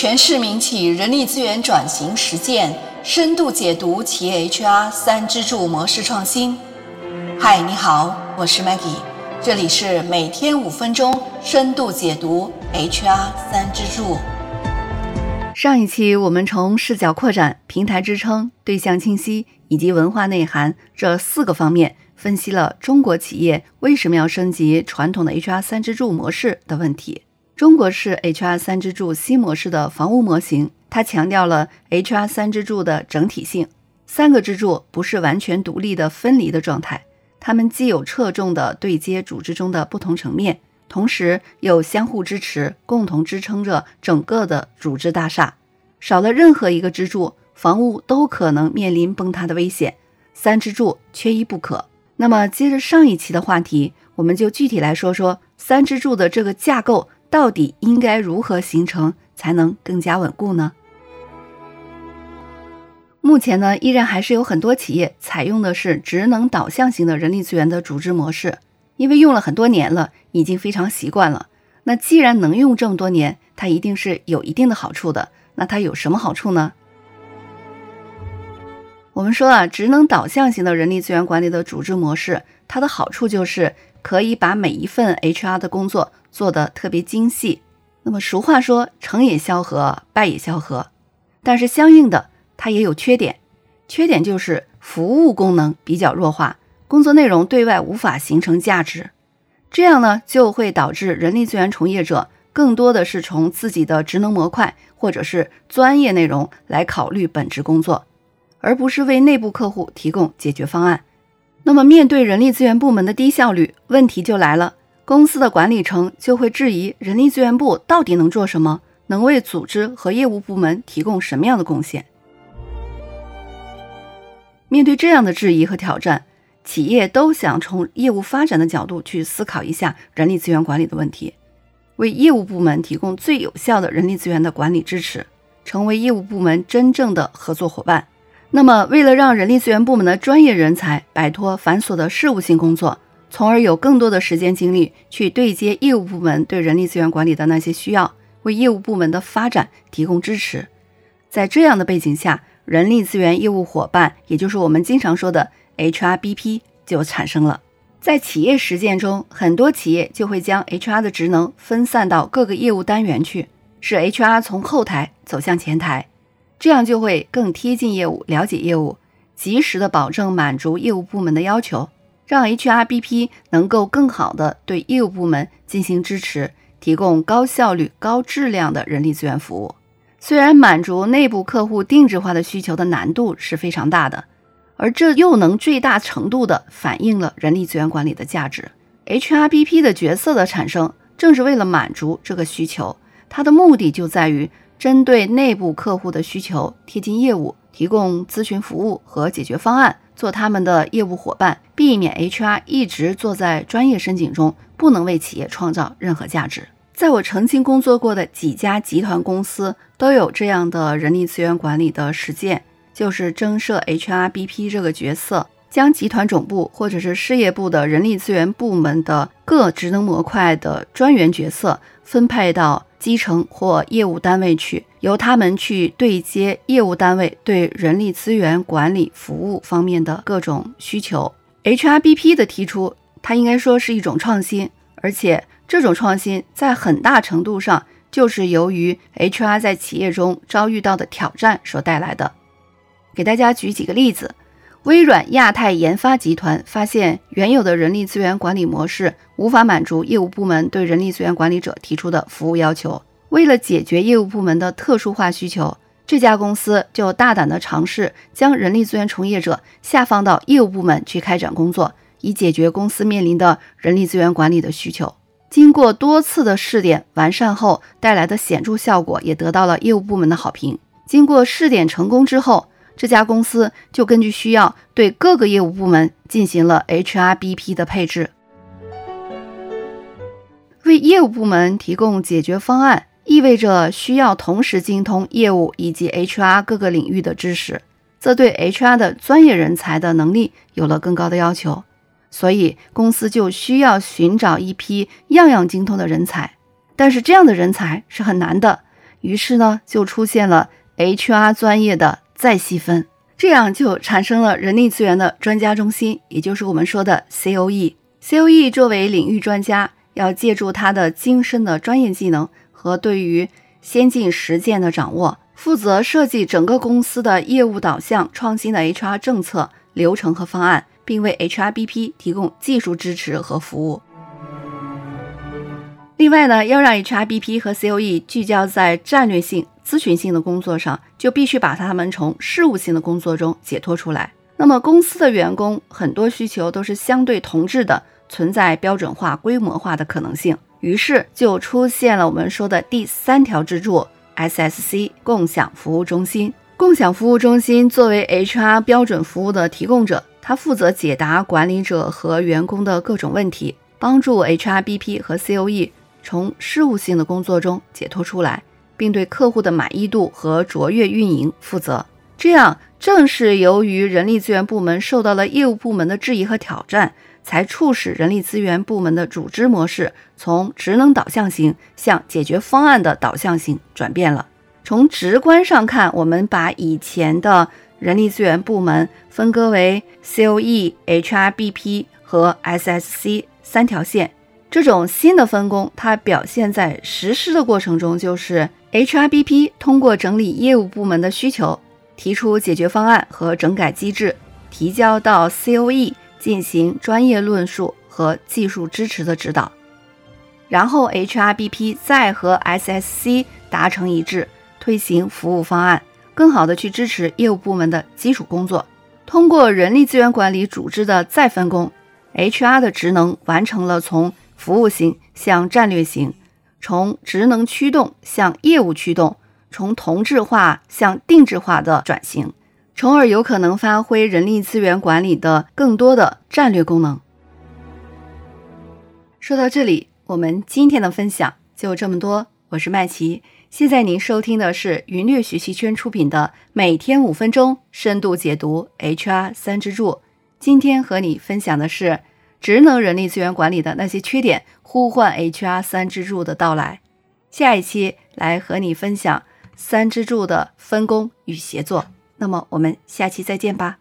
全市民企人力资源转型实践深度解读企业 HR 三支柱模式创新。嗨，你好，我是 Maggie，这里是每天五分钟深度解读 HR 三支柱。上一期我们从视角扩展、平台支撑、对象清晰以及文化内涵这四个方面，分析了中国企业为什么要升级传统的 HR 三支柱模式的问题。中国式 HR 三支柱新模式的房屋模型，它强调了 HR 三支柱的整体性。三个支柱不是完全独立的分离的状态，它们既有侧重的对接组织中的不同层面，同时又相互支持，共同支撑着整个的组织大厦。少了任何一个支柱，房屋都可能面临崩塌的危险。三支柱缺一不可。那么，接着上一期的话题，我们就具体来说说三支柱的这个架构。到底应该如何形成才能更加稳固呢？目前呢，依然还是有很多企业采用的是职能导向型的人力资源的组织模式，因为用了很多年了，已经非常习惯了。那既然能用这么多年，它一定是有一定的好处的。那它有什么好处呢？我们说啊，职能导向型的人力资源管理的组织模式，它的好处就是可以把每一份 HR 的工作。做的特别精细，那么俗话说成也萧何，败也萧何，但是相应的它也有缺点，缺点就是服务功能比较弱化，工作内容对外无法形成价值，这样呢就会导致人力资源从业者更多的是从自己的职能模块或者是专业内容来考虑本职工作，而不是为内部客户提供解决方案。那么面对人力资源部门的低效率，问题就来了。公司的管理层就会质疑人力资源部到底能做什么，能为组织和业务部门提供什么样的贡献？面对这样的质疑和挑战，企业都想从业务发展的角度去思考一下人力资源管理的问题，为业务部门提供最有效的人力资源的管理支持，成为业务部门真正的合作伙伴。那么，为了让人力资源部门的专业人才摆脱繁琐的事务性工作，从而有更多的时间精力去对接业务部门对人力资源管理的那些需要，为业务部门的发展提供支持。在这样的背景下，人力资源业务伙伴，也就是我们经常说的 HRBP 就产生了。在企业实践中，很多企业就会将 HR 的职能分散到各个业务单元去，使 HR 从后台走向前台，这样就会更贴近业务，了解业务，及时的保证满足业务部门的要求。让 HRBP 能够更好地对业务部门进行支持，提供高效率、高质量的人力资源服务。虽然满足内部客户定制化的需求的难度是非常大的，而这又能最大程度地反映了人力资源管理的价值。HRBP 的角色的产生，正是为了满足这个需求。它的目的就在于针对内部客户的需求，贴近业务，提供咨询服务和解决方案。做他们的业务伙伴，避免 HR 一直坐在专业申请中，不能为企业创造任何价值。在我曾经工作过的几家集团公司，都有这样的人力资源管理的实践，就是增设 HRBP 这个角色，将集团总部或者是事业部的人力资源部门的各职能模块的专员角色分配到。基层或业务单位去，由他们去对接业务单位对人力资源管理服务方面的各种需求。HRBP 的提出，它应该说是一种创新，而且这种创新在很大程度上就是由于 HR 在企业中遭遇到的挑战所带来的。给大家举几个例子。微软亚太研发集团发现，原有的人力资源管理模式无法满足业务部门对人力资源管理者提出的服务要求。为了解决业务部门的特殊化需求，这家公司就大胆地尝试将人力资源从业者下放到业务部门去开展工作，以解决公司面临的人力资源管理的需求。经过多次的试点完善后，带来的显著效果也得到了业务部门的好评。经过试点成功之后，这家公司就根据需要，对各个业务部门进行了 HRBP 的配置。为业务部门提供解决方案，意味着需要同时精通业务以及 HR 各个领域的知识，这对 HR 的专业人才的能力有了更高的要求。所以，公司就需要寻找一批样样精通的人才。但是，这样的人才是很难的。于是呢，就出现了 HR 专业的再细分，这样就产生了人力资源的专家中心，也就是我们说的 COE。COE 作为领域专家，要借助他的精深的专业技能和对于先进实践的掌握，负责设计整个公司的业务导向创新的 HR 政策、流程和方案，并为 HRBP 提供技术支持和服务。另外呢，要让 HRBP 和 COE 聚焦在战略性、咨询性的工作上，就必须把他们从事务性的工作中解脱出来。那么，公司的员工很多需求都是相对同质的，存在标准化、规模化的可能性。于是就出现了我们说的第三条支柱 SSC 共享服务中心。共享服务中心作为 HR 标准服务的提供者，它负责解答管理者和员工的各种问题，帮助 HRBP 和 COE。从事务性的工作中解脱出来，并对客户的满意度和卓越运营负责。这样，正是由于人力资源部门受到了业务部门的质疑和挑战，才促使人力资源部门的组织模式从职能导向型向解决方案的导向型转变了。从直观上看，我们把以前的人力资源部门分割为 COE、HRBP 和 SSC 三条线。这种新的分工，它表现在实施的过程中，就是 HRBP 通过整理业务部门的需求，提出解决方案和整改机制，提交到 COE 进行专业论述和技术支持的指导，然后 HRBP 再和 SSC 达成一致，推行服务方案，更好的去支持业务部门的基础工作。通过人力资源管理组织的再分工，HR 的职能完成了从服务型向战略型，从职能驱动向业务驱动，从同质化向定制化的转型，从而有可能发挥人力资源管理的更多的战略功能。说到这里，我们今天的分享就这么多。我是麦琪，现在您收听的是云略学习圈出品的《每天五分钟深度解读 HR 三支柱》。今天和你分享的是。职能人力资源管理的那些缺点，呼唤 HR 三支柱的到来。下一期来和你分享三支柱的分工与协作。那么我们下期再见吧。